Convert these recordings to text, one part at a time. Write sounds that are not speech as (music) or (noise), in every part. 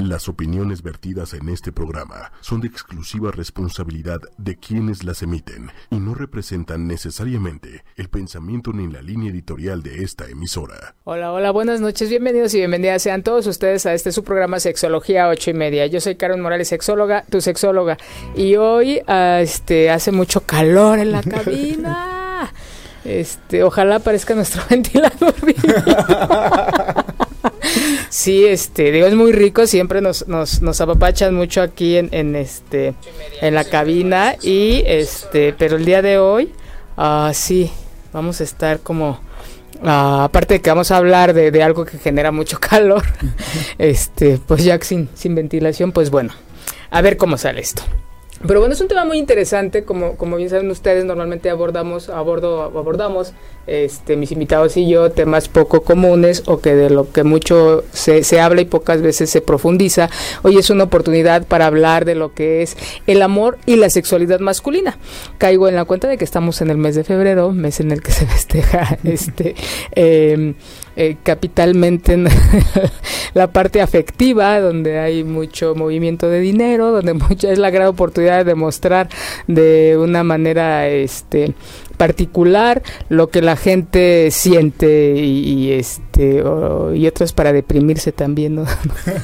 Las opiniones vertidas en este programa son de exclusiva responsabilidad de quienes las emiten y no representan necesariamente el pensamiento ni la línea editorial de esta emisora. Hola, hola, buenas noches, bienvenidos y bienvenidas sean todos ustedes a este su programa Sexología 8 y media. Yo soy Karen Morales, sexóloga, tu sexóloga, y hoy ah, este, hace mucho calor en la (laughs) cabina. Este, ojalá aparezca nuestro (laughs) ventilador. (laughs) sí, este, digo, es muy rico, siempre nos, nos, nos apapachan mucho aquí en, en este, en la cabina y este, pero el día de hoy, ah, sí, vamos a estar como, ah, aparte de que vamos a hablar de, de algo que genera mucho (laughs) calor, este, pues ya sin, sin ventilación, pues bueno, a ver cómo sale esto. Pero bueno, es un tema muy interesante, como, como bien saben ustedes, normalmente abordamos, abordo, abordamos, este, mis invitados y yo, temas poco comunes o que de lo que mucho se, se habla y pocas veces se profundiza. Hoy es una oportunidad para hablar de lo que es el amor y la sexualidad masculina. Caigo en la cuenta de que estamos en el mes de febrero, mes en el que se festeja (laughs) este... Eh, eh, capitalmente en (laughs) la parte afectiva, donde hay mucho movimiento de dinero, (laughs) donde mucha es la gran oportunidad de demostrar de una manera este particular lo que la gente siente y, este o, y otras para deprimirse también ¿no?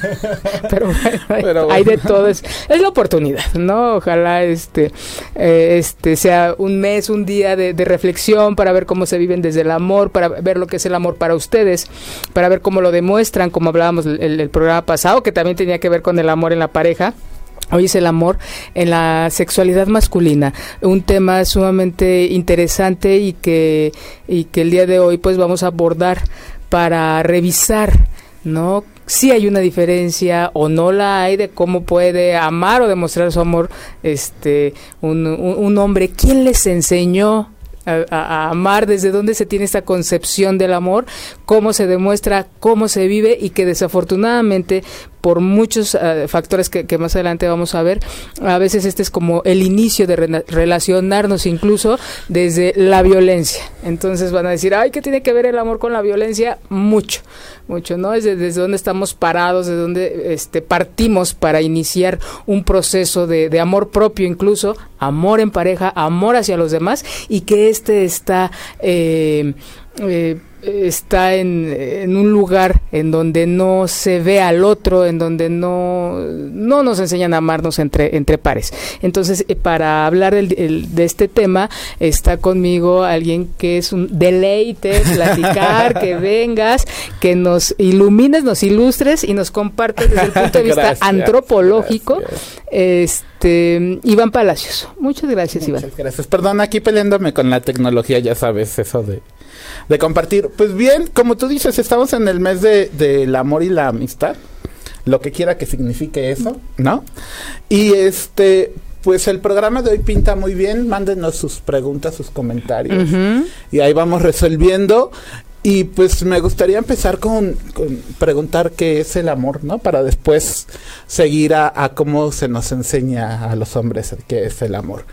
(laughs) pero, bueno, hay, de todo es, es, la oportunidad no ojalá este eh, este sea un mes un día de, de, reflexión para ver cómo se viven desde el amor para ver lo que es el amor para ustedes para ver cómo lo demuestran como hablábamos el, el programa pasado que también tenía que ver con el amor en la pareja Hoy es el amor en la sexualidad masculina, un tema sumamente interesante y que, y que el día de hoy pues vamos a abordar para revisar, ¿no? Si hay una diferencia o no la hay de cómo puede amar o demostrar su amor este un, un, hombre. ¿Quién les enseñó a, a, amar, desde dónde se tiene esta concepción del amor, cómo se demuestra, cómo se vive y que desafortunadamente por muchos uh, factores que, más adelante vamos a ver, a veces este es como el inicio de re relacionarnos incluso desde la violencia. Entonces van a decir, ay, ¿qué tiene que ver el amor con la violencia? Mucho, mucho, ¿no? Es desde, desde dónde estamos parados, de dónde este, partimos para iniciar un proceso de, de amor propio incluso, amor en pareja, amor hacia los demás y que este está... Eh, eh, está en, en, un lugar en donde no se ve al otro, en donde no, no nos enseñan a amarnos entre, entre pares. Entonces, eh, para hablar del, el, de este tema, está conmigo alguien que es un deleite platicar, que (laughs) vengas, que nos ilumines, nos ilustres y nos compartes desde el punto de vista gracias, antropológico. Gracias. Este, Iván Palacios. Muchas gracias, Muchas Iván. Gracias. Perdón, aquí peleándome con la tecnología, ya sabes, eso de de compartir. Pues bien, como tú dices, estamos en el mes del de, de amor y la amistad, lo que quiera que signifique eso, ¿no? Y este, pues el programa de hoy pinta muy bien, mándenos sus preguntas, sus comentarios, uh -huh. y ahí vamos resolviendo. Y pues me gustaría empezar con, con, preguntar qué es el amor, ¿no? Para después seguir a, a cómo se nos enseña a los hombres qué es el amor.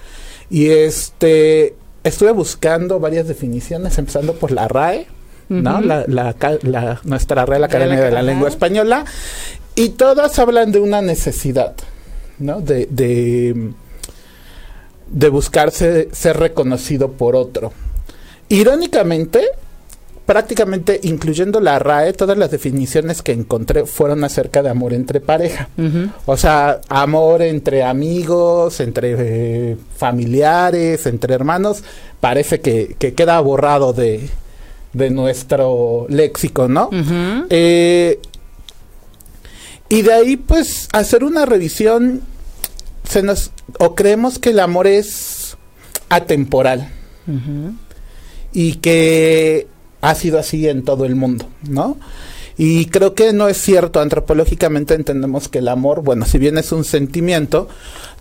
Y este, estuve buscando varias definiciones, empezando por la RAE, uh -huh. ¿no? La, la, la, nuestra Real Academia de la, Lengua Española, y todas hablan de una necesidad, ¿no? De, de, de buscarse ser reconocido por otro. Irónicamente, prácticamente incluyendo la RAE, todas las definiciones que encontré fueron acerca de amor entre pareja. Uh -huh. O sea, amor entre amigos, entre eh, familiares, entre hermanos, parece que, que queda borrado de, de, nuestro léxico, ¿no? Uh -huh. eh, y de ahí, pues, hacer una revisión, se nos, o creemos que el amor es atemporal. Uh -huh. Y que ha sido así en todo el mundo, ¿no? Y creo que no es cierto, antropológicamente entendemos que el amor, bueno, si bien es un sentimiento,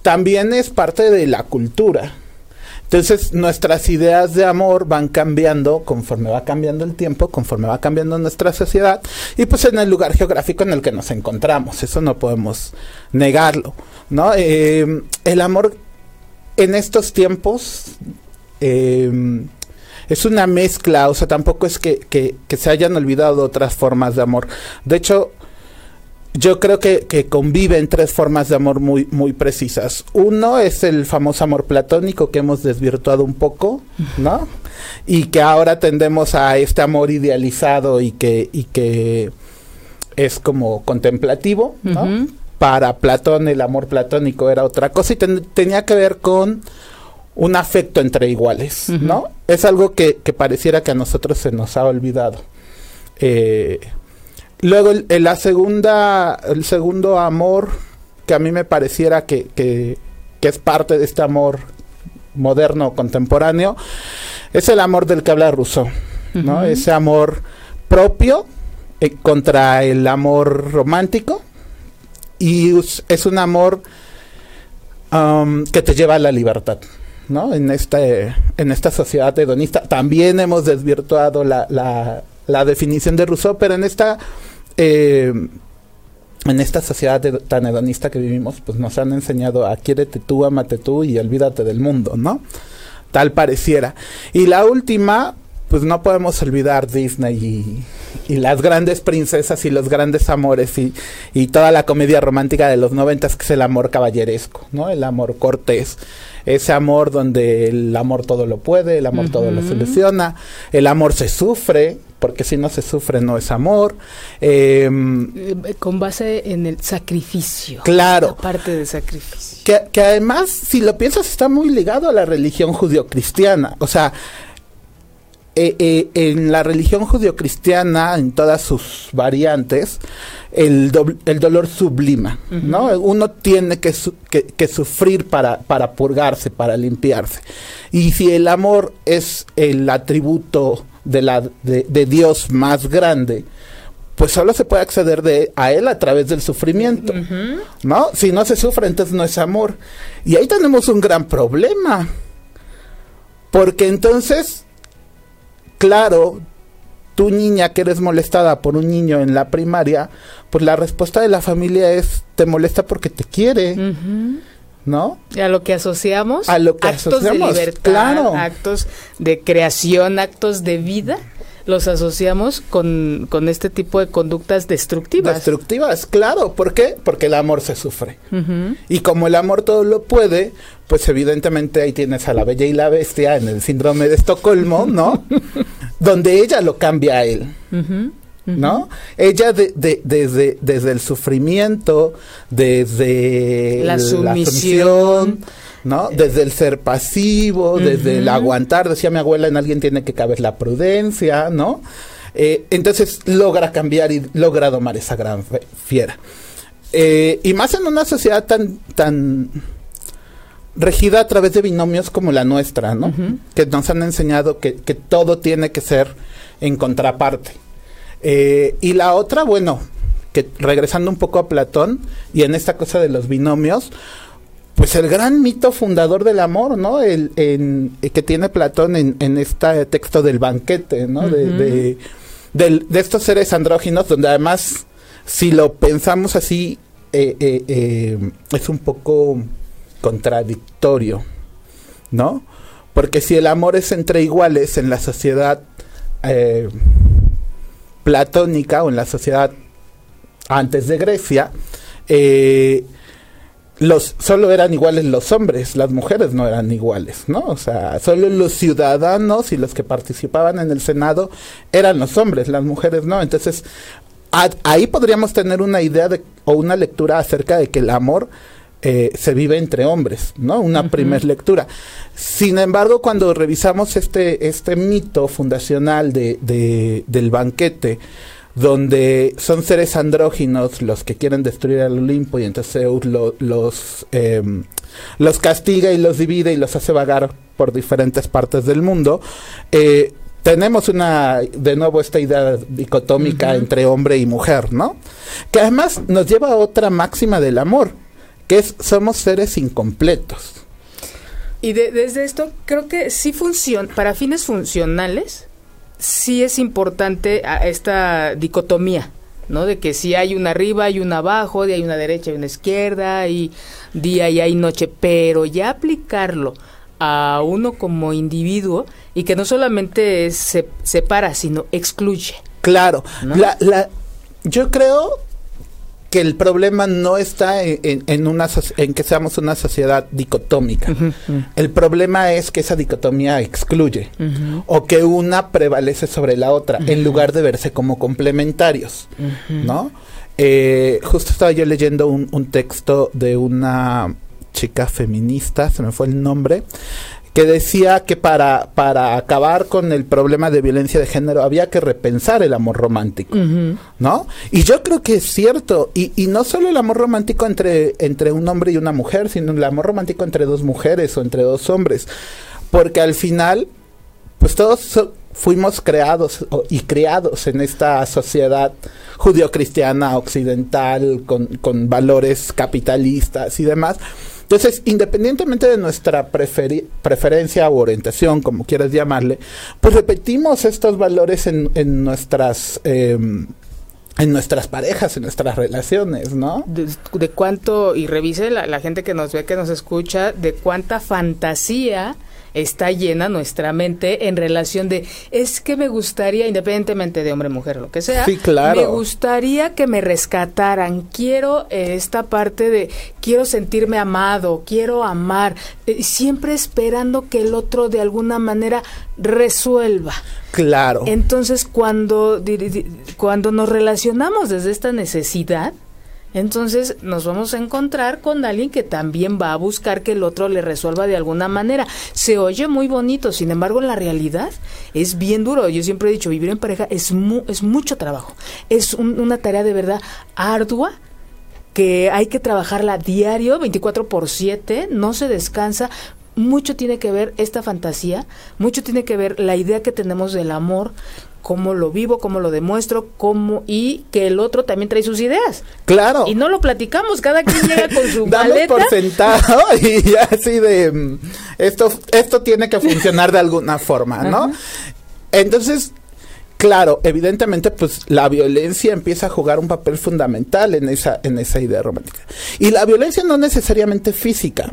también es parte de la cultura. Entonces nuestras ideas de amor van cambiando conforme va cambiando el tiempo, conforme va cambiando nuestra sociedad y pues en el lugar geográfico en el que nos encontramos, eso no podemos negarlo, ¿no? Eh, el amor en estos tiempos... Eh, es una mezcla, o sea, tampoco es que, que, que, se hayan olvidado otras formas de amor. De hecho, yo creo que, que, conviven tres formas de amor muy, muy precisas. Uno es el famoso amor platónico que hemos desvirtuado un poco, ¿no? Y que ahora tendemos a este amor idealizado y que, y que es como contemplativo, ¿no? Para Platón el amor platónico era otra cosa y tenía que ver con un afecto entre iguales, ¿no? Es algo que, que, pareciera que a nosotros se nos ha olvidado. Eh, Luego, el, la segunda, el segundo amor que a mí me pareciera que, que, es parte de este amor moderno, contemporáneo, es el amor del que habla Rousseau, ¿no? Ese amor propio eh, contra el amor romántico y es un amor um, que te lleva a la libertad. ¿No? En, este, en esta sociedad hedonista también hemos desvirtuado la, la, definición de Rousseau, pero en esta eh, en esta sociedad tan hedonista que vivimos, pues nos han enseñado a quiérete tú, amate tú y olvídate del mundo, ¿no? Tal pareciera. Y la última, pues no podemos olvidar Disney y, las grandes princesas y los grandes amores y, y, toda la comedia romántica de los noventas que es el amor caballeresco, ¿no? El amor cortés. Ese amor donde el amor todo lo puede, el amor todo lo soluciona, el amor se sufre, porque si no se sufre no es amor. Em, eh, Con base en el sacrificio. Claro. parte del sacrificio. Que, que, además, si lo piensas, está muy ligado a la religión judio-cristiana. O sea, eh, eh, en la religión judio-cristiana, en todas sus variantes, el, el dolor sublima, ¿no? Uno tiene que, que, que, sufrir para, para purgarse, para limpiarse. Y si el amor es el atributo de, la, de, Dios más grande, pues solo se puede acceder de, a él a través del sufrimiento, ¿no? Si no se sufre, entonces no es amor. Y ahí tenemos un gran problema, porque entonces, claro, tu niña que eres molestada por un niño en la primaria, pues la respuesta de la familia es, te molesta porque te quiere. ¿no? Y a lo que asociamos, a lo que actos de libertad, actos de creación, actos de vida, los asociamos con, con, este tipo de conductas destructivas. Destructivas, claro. ¿Por qué? Porque el amor se sufre. Y como el amor todo lo puede, pues evidentemente ahí tienes a la bella y la bestia en el síndrome de Estocolmo, ¿no? (laughs) Donde ella lo cambia a él. ¿no? Ella de, desde, desde el sufrimiento, desde la sumisión, ¿no? Desde el ser pasivo, desde el aguantar, decía mi abuela, en alguien tiene que caber la prudencia, ¿no? Eh, entonces logra cambiar y logra domar esa gran fiera. Eh, y más en una sociedad tan, tan regida a través de binomios como la nuestra, ¿no? Que nos han enseñado que, que todo tiene que ser en contraparte. Eh, y la otra, bueno, que regresando un poco a Platón y en esta cosa de los binomios, pues el gran mito fundador del amor, ¿no? El, en, que tiene Platón en, en, este texto del banquete, ¿no? de, de, estos seres andróginos, donde además, si lo pensamos así, eh, eh, es un poco contradictorio, ¿no? Porque si el amor es entre iguales en la sociedad platónica o en la sociedad antes de Grecia, eh, los solo eran iguales los hombres, las mujeres no eran iguales, ¿no? O sea, solo los ciudadanos y los que participaban en el Senado eran los hombres, las mujeres no. Entonces, ahí podríamos tener una idea de, o una lectura acerca de que el amor eh, se vive entre hombres, ¿no? Una primera lectura. Sin embargo, cuando revisamos este, este mito fundacional de, de, del banquete, donde son seres andróginos los que quieren destruir al Olimpo y entonces Zeus los, em, los castiga y los divide y los hace vagar por diferentes partes del mundo, eh, tenemos una, de nuevo, esta idea dicotómica entre hombre y mujer, ¿no? Que además nos lleva a otra máxima del amor, que es somos seres incompletos. Y desde esto creo que sí funciona, para fines funcionales, sí es importante esta dicotomía, ¿no? De que si hay una arriba y una abajo, de hay una derecha y una izquierda, y día y hay noche, pero ya aplicarlo a uno como individuo y que no solamente se separa, sino excluye. Claro, la, la, yo creo que el problema no está en, en, una en que seamos una sociedad dicotómica. El problema es que esa dicotomía excluye o que una prevalece sobre la otra en lugar de verse como complementarios, ¿no? Eh, justo estaba yo leyendo un, un texto de una chica feminista, se me fue el nombre, que decía que para, para acabar con el problema de violencia de género había que repensar el amor romántico, ¿no? Y yo creo que es cierto, y, y no solo el amor romántico entre, entre un hombre y una mujer, sino el amor romántico entre dos mujeres o entre dos hombres, porque al final, pues todos fuimos creados y criados en esta sociedad judio-cristiana occidental con, con valores capitalistas y demás, entonces, independientemente de nuestra preferencia o orientación, como quieras llamarle, pues repetimos estos valores en, en nuestras... Em, en nuestras parejas, en nuestras relaciones, ¿no? De, cuánto, y revise la, la, gente que nos ve, que nos escucha, de cuánta fantasía está llena nuestra mente en relación de es que me gustaría independientemente de hombre mujer lo que sea sí, claro. me gustaría que me rescataran. Quiero eh, esta parte de quiero sentirme amado quiero amar eh, siempre esperando que el otro de alguna manera resuelva. Claro. Entonces cuando cuando nos relacionamos desde esta necesidad entonces nos vamos a encontrar con alguien que también va a buscar que el otro le resuelva de alguna manera. Se oye muy bonito, sin embargo en la realidad es bien duro. Yo siempre he dicho, vivir en pareja es, es mucho trabajo. Es una tarea de verdad ardua que hay que trabajarla diario, 24 por 7, no se descansa, mucho tiene que ver esta fantasía, mucho tiene que ver la idea que tenemos del amor, cómo lo vivo, cómo lo demuestro, cómo y que el otro también trae sus ideas. Claro. Y no lo platicamos, cada quien llega con su (laughs) Damos maleta. por sentado (laughs) y ya así de mm, esto esto tiene que funcionar de alguna forma, ¿no? Entonces, claro, evidentemente pues la violencia empieza a jugar un papel fundamental en esa en esa idea romántica. Y la violencia no necesariamente física.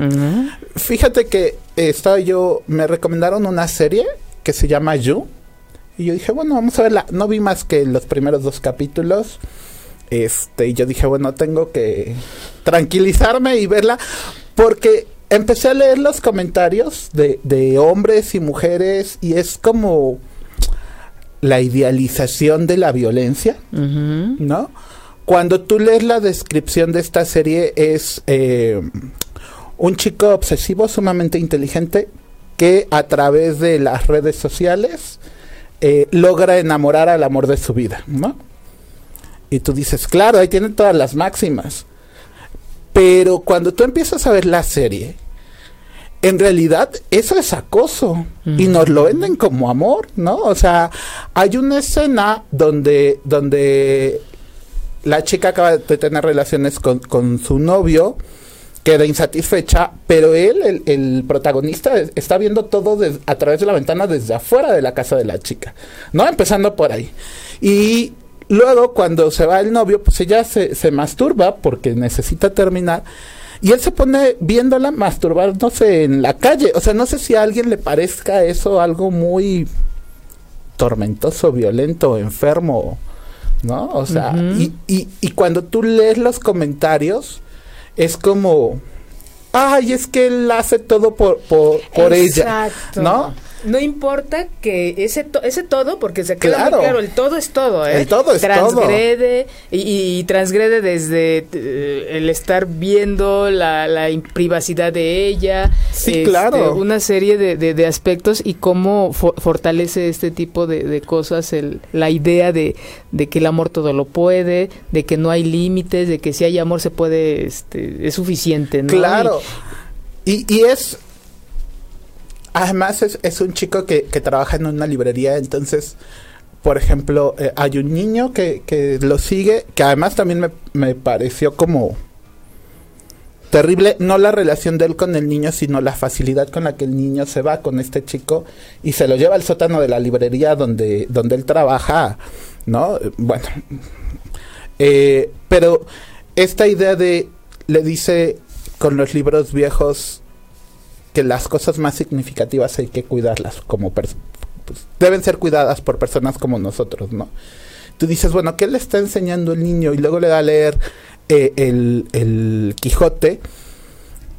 Fíjate que estaba yo me recomendaron una serie que se llama You y yo dije, bueno, vamos a verla. No vi más que los primeros dos capítulos. Este, y yo dije, bueno, tengo que tranquilizarme y verla. Porque empecé a leer los comentarios de, de hombres y mujeres. Y es como la idealización de la violencia, ¿no? Cuando tú lees la descripción de esta serie es eh, un chico obsesivo sumamente inteligente que a través de las redes sociales eh, logra enamorar al amor de su vida, ¿no? Y tú dices, claro, ahí tienen todas las máximas. Pero cuando tú empiezas a ver la serie, en realidad eso es acoso y nos lo venden como amor, ¿no? O sea, hay una escena donde, donde la chica acaba de tener relaciones con, con su novio, queda insatisfecha, pero él, el, el protagonista, está viendo todo a través de la ventana desde afuera de la casa de la chica, ¿no? Empezando por ahí. Y luego, cuando se va el novio, pues ella se, se masturba porque necesita terminar. Y él se pone viéndola masturbándose en la calle. O sea, no sé si a alguien le parezca eso algo muy tormentoso, violento, enfermo, ¿no? O sea, uh -huh. y, y, y cuando tú lees los comentarios, es como, ay, es que él hace todo por, por, por ella, ¿no? No importa que ese to ese todo, porque se queda claro. muy claro, el todo es todo, ¿eh? El todo es transgrede, todo. Y, y, transgrede desde eh, el estar viendo la, la privacidad de ella. Sí, este, claro. Una serie de, de, de, aspectos y cómo for fortalece este tipo de, de cosas el, la idea de, de, que el amor todo lo puede, de que no hay límites, de que si hay amor se puede, este, es suficiente, ¿no? Claro. y, y, y es Además es, es un chico que, que, trabaja en una librería, entonces, por ejemplo, eh, hay un niño que, que, lo sigue, que además también me, me, pareció como terrible, no la relación de él con el niño, sino la facilidad con la que el niño se va con este chico y se lo lleva al sótano de la librería donde, donde él trabaja, ¿no? Bueno, eh, pero esta idea de, le dice con los libros viejos, que las cosas más significativas hay que cuidarlas como pues, deben ser cuidadas por personas como nosotros, ¿no? Tú dices, bueno, ¿qué le está enseñando el niño? Y luego le da a leer eh, el, el Quijote,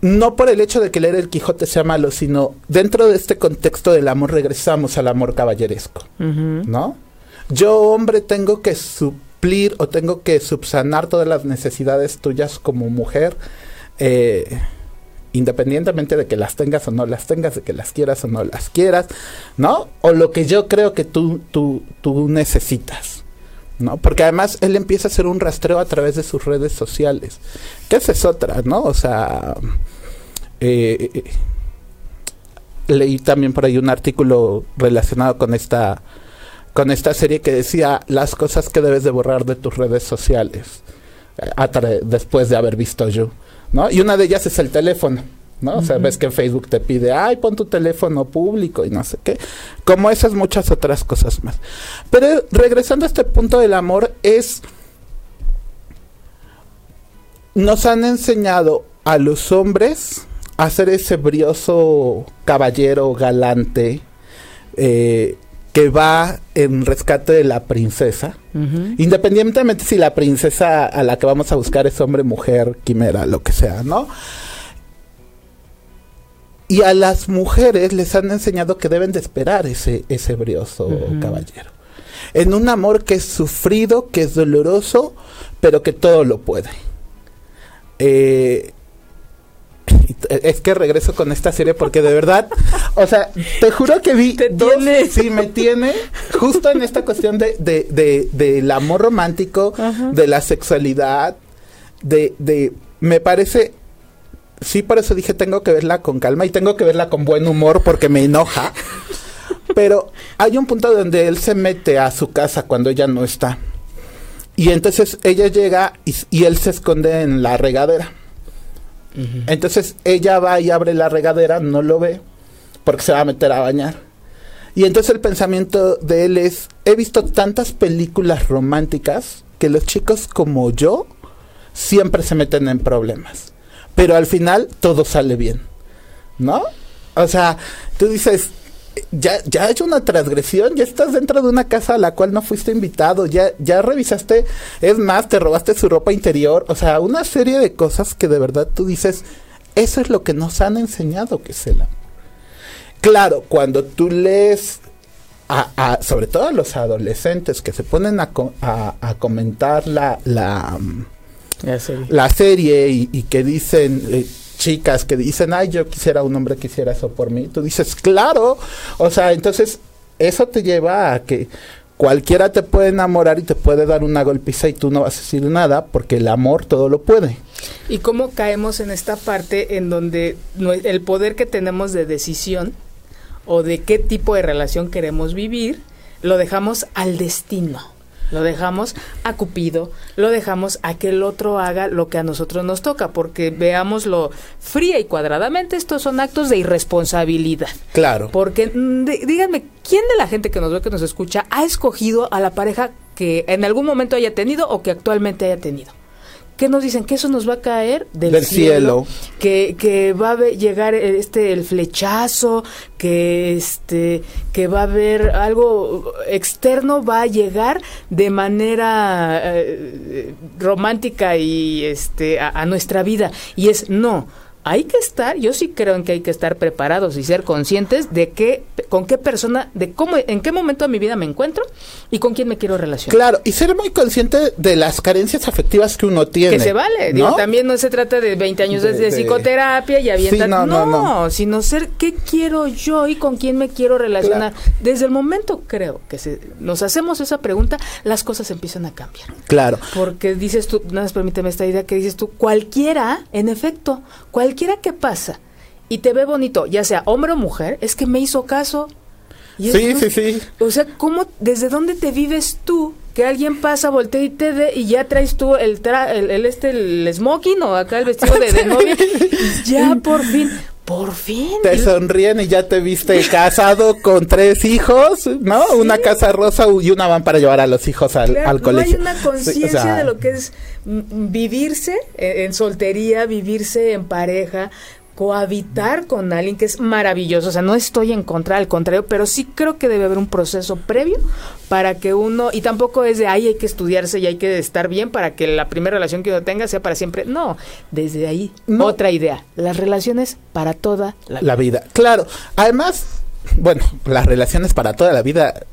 no por el hecho de que leer el Quijote sea malo, sino dentro de este contexto del amor regresamos al amor caballeresco, ¿no? Yo, hombre, tengo que suplir o tengo que subsanar todas las necesidades tuyas como mujer, eh, independientemente de que las tengas o no las tengas, de que las quieras o no las quieras, ¿no? O lo que yo creo que tú, tú, tú necesitas. ¿no? Porque además él empieza a hacer un rastreo a través de sus redes sociales. Que esa es otra, ¿no? O sea, eh, leí también por ahí un artículo relacionado con esta con esta serie que decía las cosas que debes de borrar de tus redes sociales eh, después de haber visto yo, Y una de ellas es el teléfono. ¿no? O sea, ves que Facebook te pide, ay, pon tu teléfono público y no sé qué. Como esas muchas otras cosas más. Pero regresando a este punto del amor, es. Nos han enseñado a los hombres a ser ese brioso caballero galante eh, que va en rescate de la princesa. Independientemente si la princesa a la que vamos a buscar es hombre, mujer, quimera, lo que sea, ¿no? Y a las mujeres les han enseñado que deben de esperar ese, ese brioso caballero. En un amor que es sufrido, que es doloroso, pero que todo lo puede. Eh, es que regreso con esta serie porque de verdad, o sea, te juro que vi ¿Te sí me tiene justo en esta cuestión de, de, de del amor romántico, de la sexualidad, de, de me parece sí, por eso dije, tengo que verla con calma y tengo que verla con buen humor porque me enoja. Pero hay un punto donde él se mete a su casa cuando ella no está. Y entonces ella llega y, él se esconde en la regadera. Entonces ella va y abre la regadera, no lo ve, porque se va a meter a bañar. Y entonces el pensamiento de él es, he visto tantas películas románticas que los chicos como yo siempre se meten en problemas pero al final todo sale bien, ¿no? O sea, tú dices, ya, ya has hecho una transgresión, ya estás dentro de una casa a la cual no fuiste invitado, ya, ya revisaste, es más, te robaste su ropa interior, o sea, una serie de cosas que de verdad tú dices, eso es lo que nos han enseñado que es el amor. Claro, cuando tú lees a, sobre todo a los adolescentes que se ponen a, a comentar la, la la serie, y, que dicen eh, chicas que dicen, ay, yo quisiera un hombre que hiciera eso por mí. Tú dices, claro. O sea, entonces eso te lleva a que cualquiera te puede enamorar y te puede dar una golpiza y tú no vas a decir nada porque el amor todo lo puede. ¿Y cómo caemos en esta parte en donde el poder que tenemos de decisión o de qué tipo de relación queremos vivir lo dejamos al destino? Lo dejamos a Cupido, lo dejamos a que el otro haga lo que a nosotros nos toca, porque veámoslo fría y cuadradamente, estos son actos de irresponsabilidad. Claro. Porque mm, díganme, ¿quién de la gente que nos ve, que nos escucha, ha escogido a la pareja que en algún momento haya tenido o que actualmente haya tenido? ¿Qué nos dicen? Que eso nos va a caer del, cielo, Que, que va a llegar este el flechazo, que este que va a haber algo externo va a llegar de manera eh, romántica y este a nuestra vida y es no hay que estar, yo sí creo en que hay que estar preparados y ser conscientes de qué, con qué persona, de cómo, en qué momento de mi vida me encuentro y con quién me quiero relacionar. Claro, y ser muy consciente de las carencias afectivas que uno tiene. Que se vale, Digo, también no se trata de 20 años de, psicoterapia y avientar, no, no, sino ser qué quiero yo y con quién me quiero relacionar. Desde el momento creo que se, nos hacemos esa pregunta, las cosas empiezan a cambiar. Claro. Porque dices tú, nada más permíteme esta idea que dices tú, cualquiera, en efecto, cualquiera cualquiera que pasa y te ve bonito, ya sea hombre o mujer, es que me hizo caso. sí, sí, sí. O sea, ¿cómo, desde dónde te vives tú? Que alguien pasa, voltea y te ve y ya traes tú el, el, este, el smoking o acá el vestido de, (laughs) de novia. ya, por fin. Por fin. Te sonríen y ya te viste casado con tres hijos, ¿no? Una casa rosa y una van para llevar a los hijos al, colegio. No hay una conciencia de lo que es vivirse en soltería, vivirse en pareja, cohabitar con alguien que es maravilloso. O sea, no estoy en contra, al contrario, pero sí creo que debe haber un proceso previo para que uno, y tampoco es de ahí hay que estudiarse y hay que estar bien para que la primera relación que uno tenga sea para siempre. No, desde ahí, otra idea. Las relaciones para toda la, la vida. Claro. Además, bueno, las relaciones para toda la vida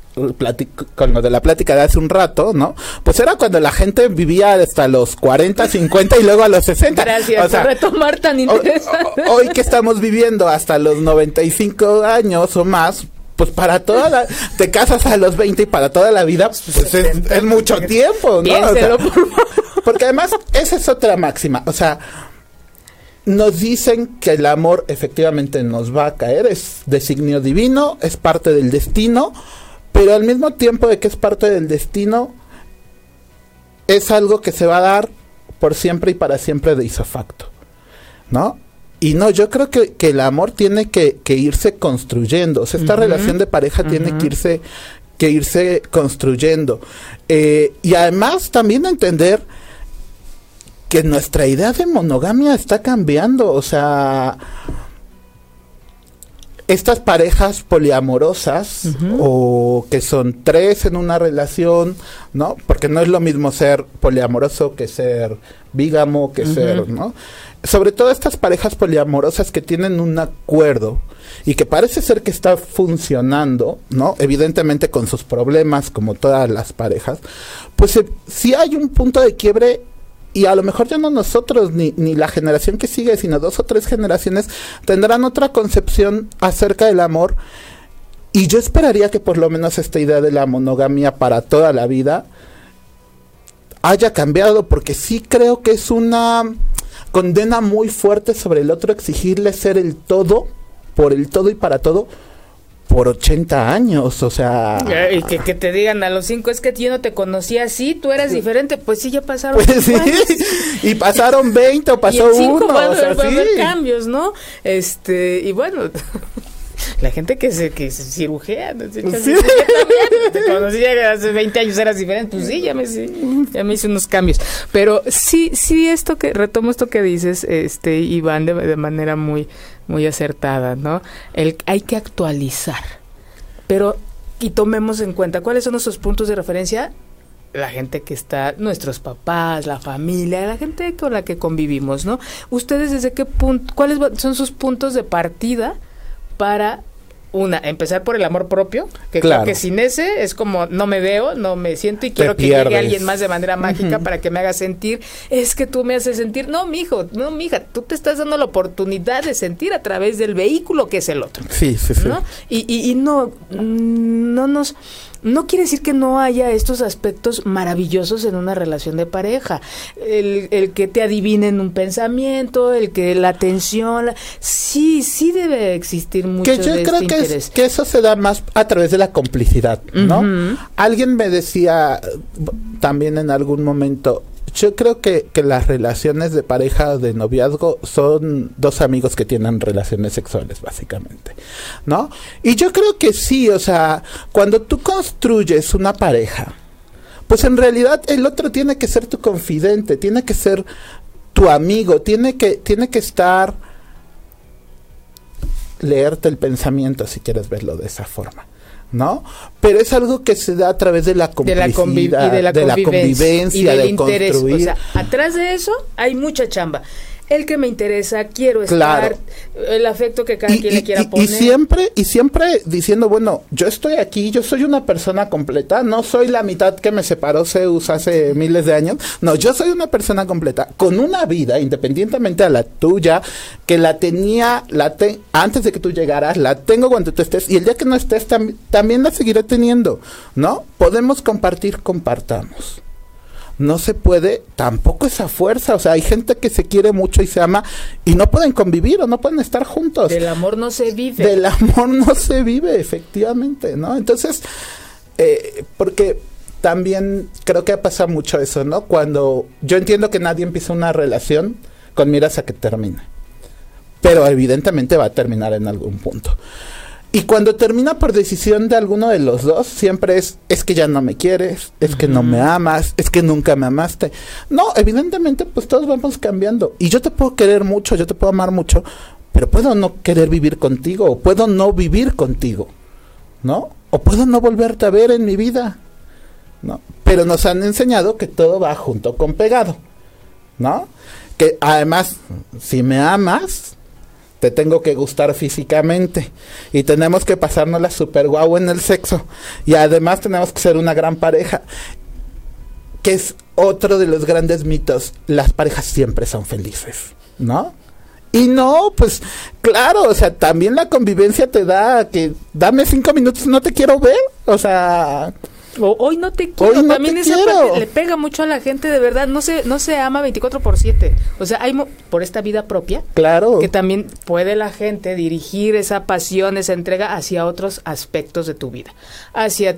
con lo de la plática de hace un rato, ¿no? Pues era cuando la gente vivía hasta los 40, 50 y luego a los 60. Gracias o sea, por retomar tan interesante. Hoy que estamos viviendo hasta los 95 años o más, pues para toda la te casas a los 20 y para toda la vida pues es, es mucho tiempo, ¿no? O sea, porque además esa es otra máxima, o sea, nos dicen que el amor efectivamente nos va a caer, es designio divino, es parte del destino, pero al mismo tiempo de que es parte del destino, es algo que se va a dar por siempre y para siempre de isofacto, ¿no? Y no, yo creo que, el amor tiene que, irse construyendo, o sea, esta relación de pareja tiene que irse, que irse construyendo. Eh, y además también entender que nuestra idea de monogamia está cambiando, o sea, estas parejas poliamorosas o que son tres en una relación, ¿no? Porque no es lo mismo ser poliamoroso que ser bígamo, que ser, ¿no? Sobre todo estas parejas poliamorosas que tienen un acuerdo y que parece ser que está funcionando, ¿no? Evidentemente con sus problemas, como todas las parejas, pues eh, si hay un punto de quiebre y a lo mejor ya no nosotros ni, ni la generación que sigue, sino dos o tres generaciones tendrán otra concepción acerca del amor. Y yo esperaría que por lo menos esta idea de la monogamia para toda la vida haya cambiado, porque sí creo que es una condena muy fuerte sobre el otro exigirle ser el todo, por el todo y para todo, por 80 años, o sea... Y que, te digan a los cinco, es que yo no te conocía así, tú eras diferente, pues sí, ya pasaron pues sí, y pasaron 20 o pasó uno, o sea, cambios, ¿no? Este, y bueno... (laughs) la gente que se, que se cirujea, ¿no? sí. te conocí hace 20 años eras diferente, pues sí, ya me, ya me hice unos cambios. Pero sí, sí, esto que, retomo esto que dices, este, Iván, de, de manera muy, muy acertada, ¿no? El, hay que actualizar. Pero, y tomemos en cuenta, ¿cuáles son nuestros puntos de referencia? la gente que está, nuestros papás, la familia, la gente con la que convivimos, ¿no? Ustedes desde qué punto, cuáles son sus puntos de partida para una, empezar por el amor propio, que creo que sin ese es como no me veo, no me siento y quiero que llegue alguien más de manera mágica para que me haga sentir, es que tú me haces sentir, no, mijo, no, mija, tú te estás dando la oportunidad de sentir a través del vehículo que es el otro. Sí, sí, sí. Y, y, y no, no nos no quiere decir que no haya estos aspectos maravillosos en una relación de pareja. El, el que te adivinen un pensamiento, el que la atención, sí, sí debe existir mucho que yo creo este que, que eso se da más a través de la complicidad, ¿no? Alguien me decía también en algún momento, yo creo que, que, las relaciones de pareja de noviazgo son dos amigos que tienen relaciones sexuales, básicamente, ¿no? Y yo creo que sí, o sea, cuando tú construyes una pareja, pues en realidad el otro tiene que ser tu confidente, tiene que ser tu amigo, tiene que, tiene que estar leerte el pensamiento si quieres verlo de esa forma. ¿No? Pero es algo que se da a través de la complicidad, de la, convivencia, y del interés. O sea, atrás de eso hay mucha chamba el que me interesa, quiero estar, el afecto que cada quien le quiera poner. Y siempre, y siempre diciendo, bueno, yo estoy aquí, yo soy una persona completa, no soy la mitad que me separó Zeus hace miles de años, no, yo soy una persona completa, con una vida, independientemente a la tuya, que la tenía, la antes de que tú llegaras, la tengo cuando tú estés, y el día que no estés también la seguiré teniendo, ¿no? Podemos compartir, compartamos no se puede tampoco esa fuerza. O sea, hay gente que se quiere mucho y se ama y no pueden convivir o no pueden estar juntos. Del amor no se vive. Del amor no se vive, efectivamente, ¿no? Entonces, eh, porque también creo que ha pasado mucho eso, ¿no? Cuando yo entiendo que nadie empieza una relación con miras a que termine. Pero evidentemente va a terminar en algún punto. Y cuando termina por decisión de alguno de los dos, siempre es, es que ya no me quieres, es que no me amas, es que nunca me amaste. No, evidentemente, pues todos vamos cambiando. Y yo te puedo querer mucho, yo te puedo amar mucho, pero puedo no querer vivir contigo, o puedo no vivir contigo, ¿no? O puedo no volverte a ver en mi vida, ¿no? Pero nos han enseñado que todo va junto con pegado, ¿no? Que además, si me amas, te tengo que gustar físicamente. Y tenemos que pasarnos la super guau en el sexo. Y además tenemos que ser una gran pareja que es otro de los grandes mitos. Las parejas siempre son felices no y no pues claro o sea también la convivencia te da que dame cinco minutos no te quiero ver. O sea o hoy no te quiero, no también te esa quiero. parte le pega mucho a la gente de verdad, no se no se ama 24 por 7. O sea, hay mo- por esta vida propia claro que también puede la gente dirigir esa pasión, esa entrega hacia otros aspectos de tu vida, hacia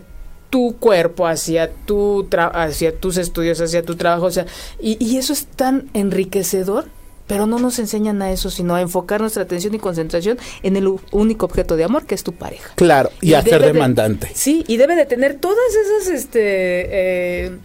tu cuerpo, hacia tu tra- hacia tus estudios, hacia tu trabajo, o sea, y, y eso es tan enriquecedor, pero no nos enseñan a eso, sino a enfocar nuestra atención y concentración en el único objeto de amor que es tu pareja. claro y, a ser de- demandante sí, y debe de tener todas esas este eh,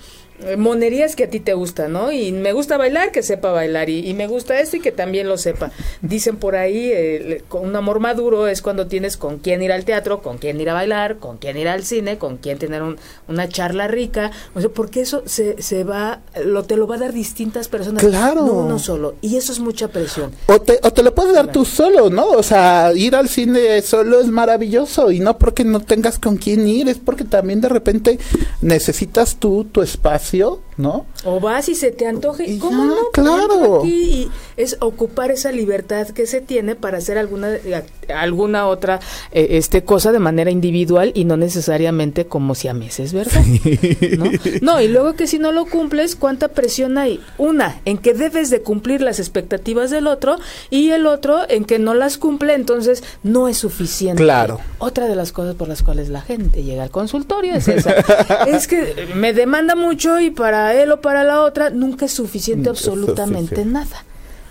monerías que a ti te gustan, ¿no? Y me gusta bailar, que sepa bailar, y, y me gusta esto y que también lo sepa. Dicen por ahí, eh, un amor maduro es cuando tienes con quién ir al teatro, con quién ir a bailar, con quién ir al cine, con quién tener un- una charla rica, o sea, porque eso se, se va, lo te lo va a dar distintas personas, Claro. no uno solo, y eso es mucha presión. O te, o te lo puedes dar tú solo, ¿no? O sea, ir al cine solo es maravilloso y no porque no tengas con quién ir, es porque también de repente necesitas tú tu espacio, espacio ¿no? O vas y se te antoje. Y ¿Cómo ya, no? claro. Aquí y es ocupar esa libertad que se tiene para hacer alguna alguna otra eh, este cosa de manera individual y no necesariamente como si a meses, ¿verdad? ¿No? No, y luego que si no lo cumples, ¿cuánta presión hay? Una, en que debes de cumplir las expectativas del otro y el otro en que no las cumple, entonces no es suficiente. Claro. Otra de las cosas por las cuales la gente llega al consultorio es esa. (laughs) es que me demanda mucho y para él o para la otra nunca es suficiente es absolutamente nada.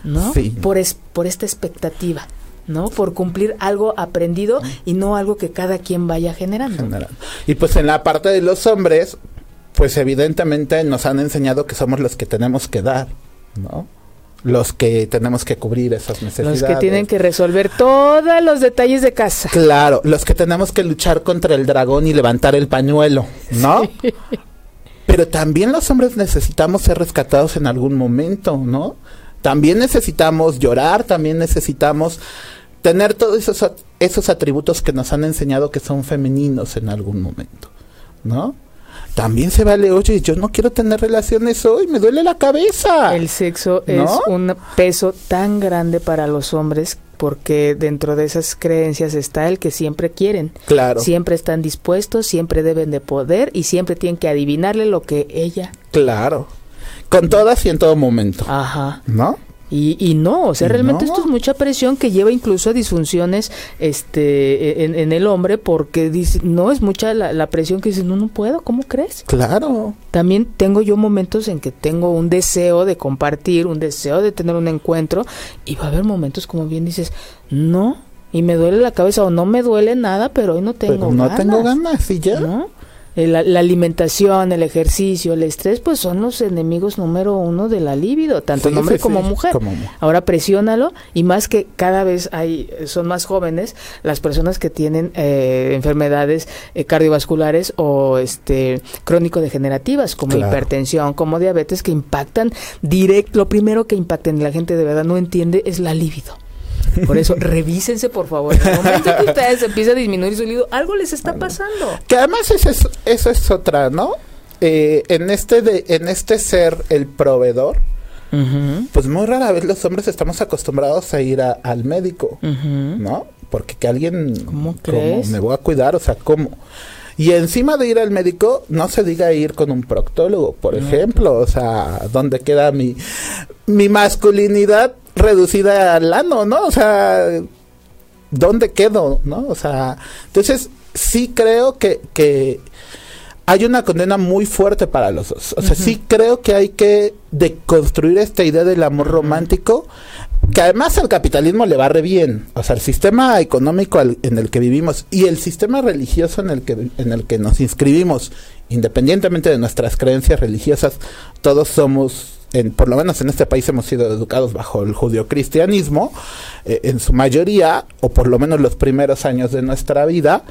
¿No? Sí. Por, es, por esta expectativa. ¿No? Por cumplir algo aprendido y no algo que cada quien vaya generando. general. Y pues en la parte de los hombres, pues evidentemente nos han enseñado que somos los que tenemos que dar, ¿no? Los que tenemos que cubrir esas necesidades. Los que tienen que resolver todos los detalles de casa. Claro, los que tenemos que luchar contra el dragón y levantar el pañuelo, ¿no? Pero también los hombres necesitamos ser rescatados en algún momento, ¿no? También necesitamos llorar, también necesitamos tener todos esos, esos atributos que nos han enseñado que son femeninos en algún momento, ¿no? También se vale, oye, yo no quiero tener relaciones hoy, me duele la cabeza. El sexo ¿No? es un peso tan grande para los hombres porque dentro de esas creencias está el que siempre quieren. Claro, Siempre están dispuestos, siempre deben de poder y siempre tienen que adivinarle lo que ella. claro. Con todas y en todo momento, Ajá. ¿no? Y, y no, o sea, realmente no. esto es mucha presión que lleva incluso a disfunciones este, en, en el hombre porque dice, no es mucha la, la presión que dice, no, no puedo, ¿cómo crees? Claro. También tengo yo momentos en que tengo un deseo de compartir, un deseo de tener un encuentro y va a haber momentos como bien dices, no, y me duele la cabeza o no me duele nada, pero hoy no tengo Pero no ganas. tengo ganas y ya. ¿no? Eh, La, la alimentación, el ejercicio, el estrés, pues son los enemigos número uno de la libido, tanto Sí, en hombre sí, como sí, mujer. como Ahora presiónalo y más que cada vez hay son más jóvenes las personas que tienen eh, enfermedades eh, cardiovasculares o este crónico degenerativas como Claro. hipertensión, como diabetes que impactan directo. Lo primero que impacta en la gente de verdad no entiende es la libido. Por eso, (laughs) revísense, por favor. En el momento que ustedes empieza a disminuir su libido, algo les está pasando. Que además eso es, eso es otra, ¿no? Eh, en este de, en este ser el proveedor, pues muy rara vez los hombres estamos acostumbrados a ir a- al médico. ¿no? Porque que alguien ¿Cómo crees? me voy a cuidar, o sea, ¿cómo? Y encima de ir al médico, no se diga ir con un proctólogo, por ejemplo, o sea, ¿dónde queda mi, mi masculinidad reducida al ano, ¿no? O sea, ¿dónde quedo, no? O sea, entonces sí creo que, que hay una condena muy fuerte para los dos. O sea, sí creo que hay que deconstruir esta idea del amor romántico, que además al capitalismo le va re bien. O sea, el sistema económico al- en el que vivimos y el sistema religioso en el que, en el que nos inscribimos, independientemente de nuestras creencias religiosas, todos somos en, por lo menos en este país hemos sido educados bajo el judio-cristianismo, eh, en su mayoría, o por lo menos los primeros años de nuestra vida,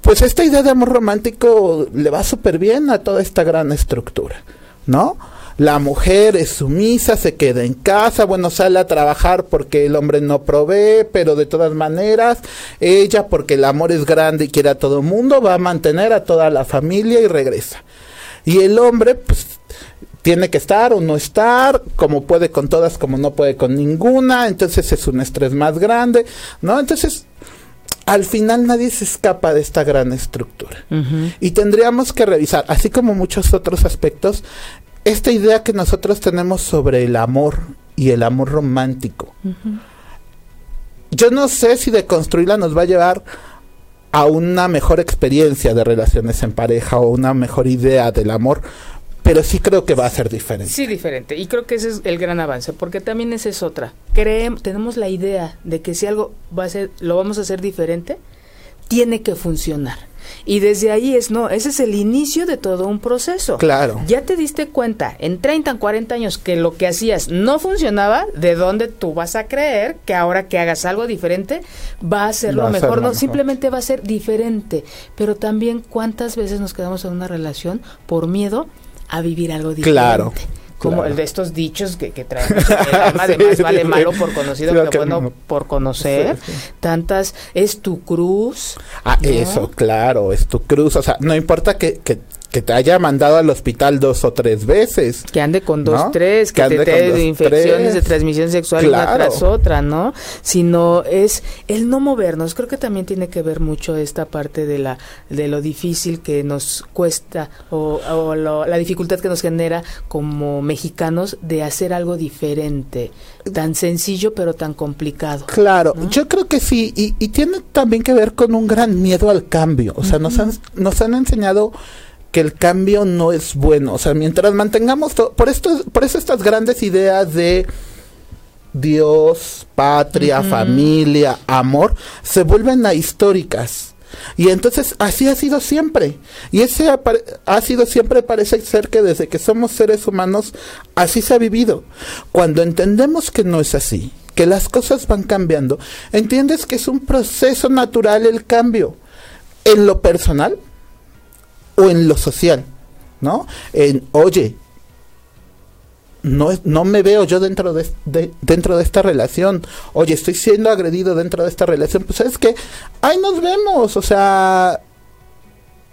pues esta idea de amor romántico le va súper bien a toda esta gran estructura, ¿no? La mujer es sumisa, se queda en casa, bueno, sale a trabajar porque el hombre no provee, pero de todas maneras, ella, porque el amor es grande y quiere a todo el mundo, va a mantener a toda la familia y regresa. Y el hombre, pues, tiene que estar o no estar, como puede con todas, como no puede con ninguna, entonces es un estrés más grande, ¿no? Entonces, al final nadie se escapa de esta gran estructura. Y tendríamos que revisar, así como muchos otros aspectos, esta idea que nosotros tenemos sobre el amor y el amor romántico. Yo no sé si de construirla nos va a llevar a una mejor experiencia de relaciones en pareja o una mejor idea del amor, pero sí creo que va a ser diferente. Sí, diferente. Y creo que ese es el gran avance, porque también esa es otra. Creemos, tenemos la idea de que si algo va a ser, lo vamos a hacer diferente, tiene que funcionar. Y desde ahí es, no, ese es el inicio de todo un proceso. Claro. Ya te diste cuenta en 30, 40 años que lo que hacías no funcionaba, ¿de dónde tú vas a creer que ahora que hagas algo diferente va a ser lo mejor? no, simplemente va a ser diferente. Pero también cuántas veces nos quedamos en una relación por miedo a vivir algo diferente. Claro como el de estos dichos que, que traen. (laughs) Además, vale malo por conocido que, bueno por conocer. Tantas, es tu cruz. Ah, eso, claro, es tu cruz. O sea, no importa que, que que te haya mandado al hospital dos o tres veces. Que ande con dos, tres, que, te dé infecciones de transmisión sexual una tras otra, ¿no? Sino es el no movernos. Creo que también tiene que ver mucho esta parte de la de lo difícil que nos cuesta o, la dificultad que nos genera como mexicanos de hacer algo diferente, tan sencillo pero tan complicado. Claro, yo creo que sí y, y, tiene también que ver con un gran miedo al cambio. O sea, nos han nos han enseñado que el cambio no es bueno. O sea, mientras mantengamos todo, por esto, por eso estas grandes ideas de Dios, patria, familia, amor, se vuelven ahistóricas. Y entonces así ha sido siempre. Y ese ha sido siempre, parece ser que desde que somos seres humanos, así se ha vivido. Cuando entendemos que no es así, que las cosas van cambiando, entiendes que es un proceso natural el cambio. En lo personal, o en lo social, ¿no? En, oye, no, no me veo yo dentro de, dentro de esta relación. Oye, estoy siendo agredido dentro de esta relación. Pues es que ahí nos vemos. O sea,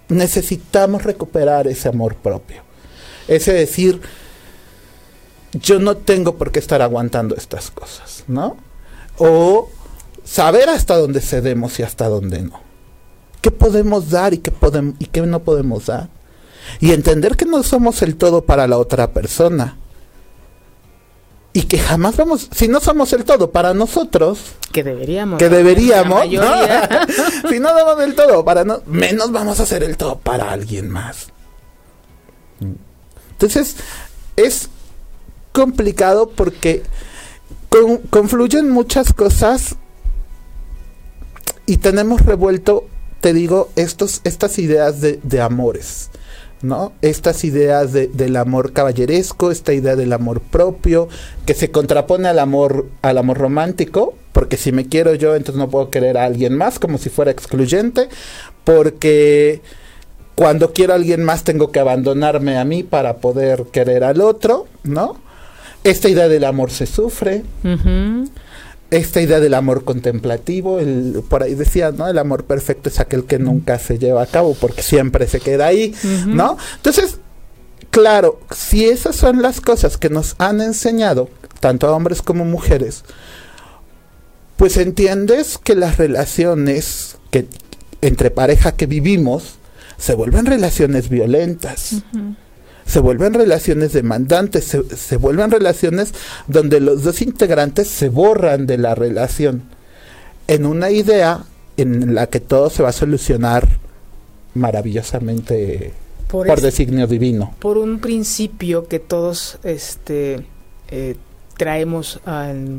necesitamos recuperar ese amor propio. Ese decir, yo no tengo por qué estar aguantando estas cosas, ¿no? O saber hasta dónde cedemos y hasta dónde no qué podemos dar y qué, podemos, y qué no podemos dar. Y entender que no somos el todo para la otra persona. Y que jamás vamos, si no somos el todo para nosotros, que deberíamos, que deberíamos, (laughs) si no somos el todo para no, menos vamos a ser el todo para alguien más. Entonces, es complicado porque confluyen muchas cosas y tenemos revuelto te digo, estos, estas ideas de, de amores, ¿no? Estas ideas de, del amor caballeresco, esta idea del amor propio, que se contrapone al amor, al amor romántico, porque si me quiero yo, entonces no puedo querer a alguien más, como si fuera excluyente, porque cuando quiero a alguien más tengo que abandonarme a mí para poder querer al otro, ¿no? Esta idea del amor se sufre esta idea del amor contemplativo, el, por ahí decía, ¿no? El amor perfecto es aquel que nunca se lleva a cabo porque siempre se queda ahí, ¿no? Entonces, claro, si esas son las cosas que nos han enseñado, tanto a hombres como mujeres, pues entiendes que las relaciones que entre pareja que vivimos se vuelven relaciones violentas se vuelven relaciones demandantes, se, se vuelven relaciones donde los dos integrantes se borran de la relación en una idea en la que todo se va a solucionar maravillosamente por, designio divino. Por un principio que todos este, eh, traemos,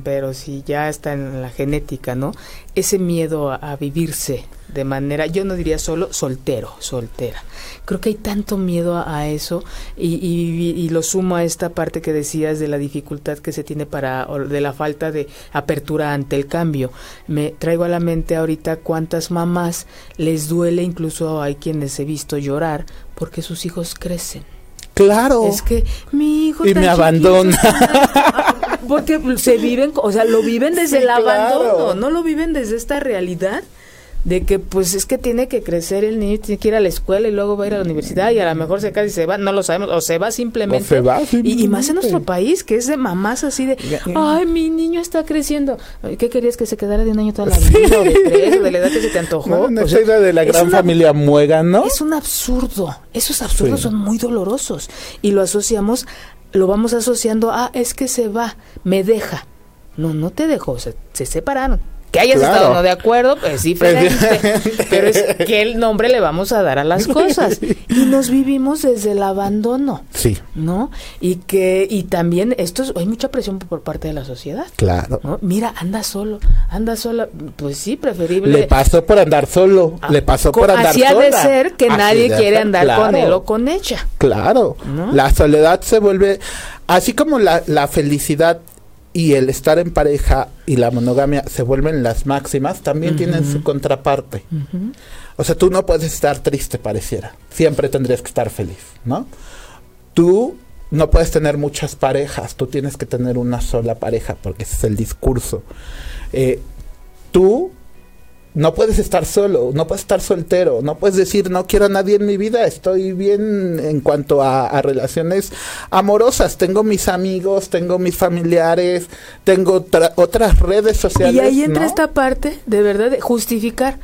pero si ya está en la genética, ¿no? Ese miedo a, vivirse de manera, yo no diría solo soltero, soltera. Creo que hay tanto miedo a, eso y, y, lo sumo a esta parte que decías de la dificultad que se tiene para, de la falta de apertura ante el cambio. Me traigo a la mente ahorita cuántas mamás les duele, incluso hay quienes he visto llorar porque sus hijos crecen Claro. Es que mi hijo y me abandona. (laughs) Porque se viven, o sea, lo viven desde el abandono, no lo viven desde esta realidad de que pues es que tiene que crecer el niño, tiene que ir a la escuela y luego va a ir a la universidad y a lo mejor se casi se va, no lo sabemos, o se va simplemente. Y, más en nuestro país, que es de mamás así de, ay, mi niño está creciendo. ¿Qué querías que se quedara de un año toda la (laughs) vida? O de tres, de la edad que se te antojó. No, idea de la gran familia muega, ¿no? Es un absurdo. Esos absurdos son muy dolorosos. Y lo asociamos, lo vamos asociando a, es que se va, me deja. No, no te dejó, se, se separaron que hayas estado no de acuerdo, es diferente. pero es qué nombre le vamos a dar a las cosas. Y nos vivimos desde el abandono. Sí. ¿No? Y que, y también esto es, hay mucha presión por parte de la sociedad. Claro. Mira, anda solo, anda sola. Pues sí, preferible. Le pasó por andar solo, le pasó por andar sola. Así de ser que nadie quiere andar con él o con ella. Claro. La soledad se vuelve, así como la, la felicidad y el estar en pareja y la monogamia se vuelven las máximas, también tienen su contraparte. O sea, tú no puedes estar triste, pareciera. Siempre tendrías que estar feliz, ¿no? Tú no puedes tener muchas parejas, tú tienes que tener una sola pareja, porque ese es el discurso. Eh, tú no puedes estar solo, no puedes estar soltero, no puedes decir no quiero a nadie en mi vida, estoy bien en cuanto a, relaciones amorosas, tengo mis amigos, tengo mis familiares, tengo otras redes sociales. Y ahí entra esta parte de verdad de justificar.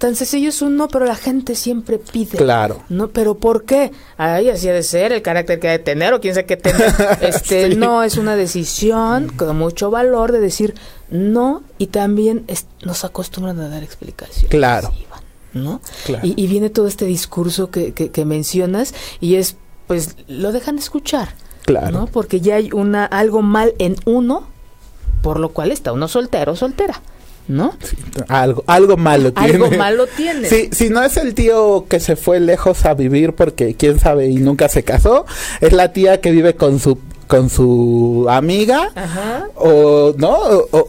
Tan sencillo es un no, pero la gente siempre pide. Claro. No, pero ¿por qué? Ay, así ha de ser, el carácter que ha de tener o quién sabe qué tener. (laughs) Este, no, es una decisión con mucho valor de decir no y también nos acostumbran a dar explicaciones. Claro. ¿No? Y, viene todo este discurso que, que, mencionas y es, pues, lo dejan escuchar. Claro. ¿no? Porque ya hay una algo mal en uno, por lo cual está uno soltero o soltera. ¿No? algo, algo malo tiene. Algo malo tiene. Sí, si no es el tío que se fue lejos a vivir porque quién sabe y nunca se casó, es la tía que vive con su con su amiga o no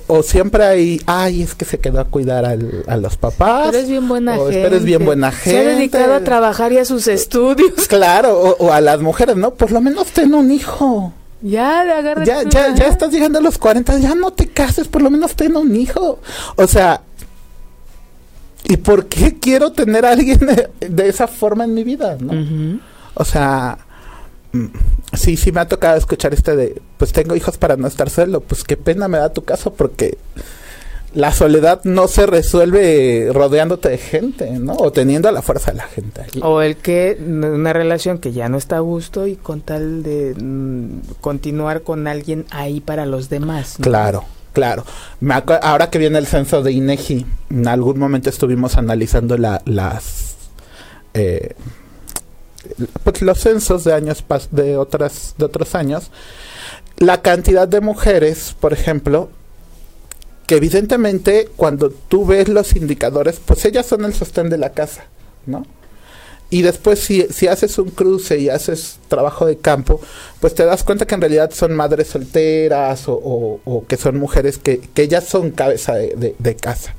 o, siempre hay ay es que se quedó a cuidar a los papás. Pero es bien buena gente pero es bien buena gente se ha dedicado a trabajar y a sus estudios. Claro o, a las mujeres no por lo menos ten un hijo ya, ya, ya, ya estás llegando a los 40, ya no te cases, por lo menos ten un hijo. O sea, ¿y por qué quiero tener a alguien de, esa forma en mi vida? ¿no? O sea, mm, sí, sí me ha tocado escuchar este de, pues tengo hijos para no estar solo. Pues qué pena me da tu caso porque la soledad no se resuelve rodeándote de gente, ¿no? O teniendo a la fuerza de la gente. O el que una relación que ya no está a gusto y con tal de mm, continuar con alguien ahí para los demás. Claro. Claro, ahora que viene el censo de INEGI, en algún momento estuvimos analizando la, las eh, pues los censos de años de otras de otros años, la cantidad de mujeres, por ejemplo, que evidentemente cuando tú ves los indicadores, pues ellas son el sostén de la casa, ¿no? Y después si, si haces un cruce y haces trabajo de campo, pues te das cuenta que en realidad son madres solteras o, que son mujeres que, que ellas son cabeza de, casa.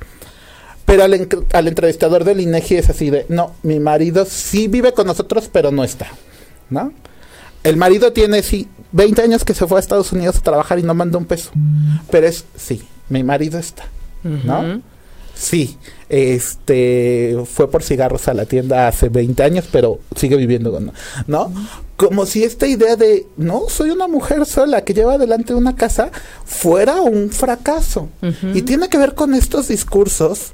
Pero al, al, entrevistador del INEGI es así de, no, mi marido sí vive con nosotros, pero no está, ¿no? El marido tiene, sí, 20 años que se fue a Estados Unidos a trabajar y no mandó un peso, pero es, sí, mi marido está, ¿no? Sí, este fue por cigarros a la tienda hace 20 años, pero sigue viviendo con, ¿no? Como si esta idea de, no, soy una mujer sola que lleva adelante una casa fuera un fracaso. Y tiene que ver con estos discursos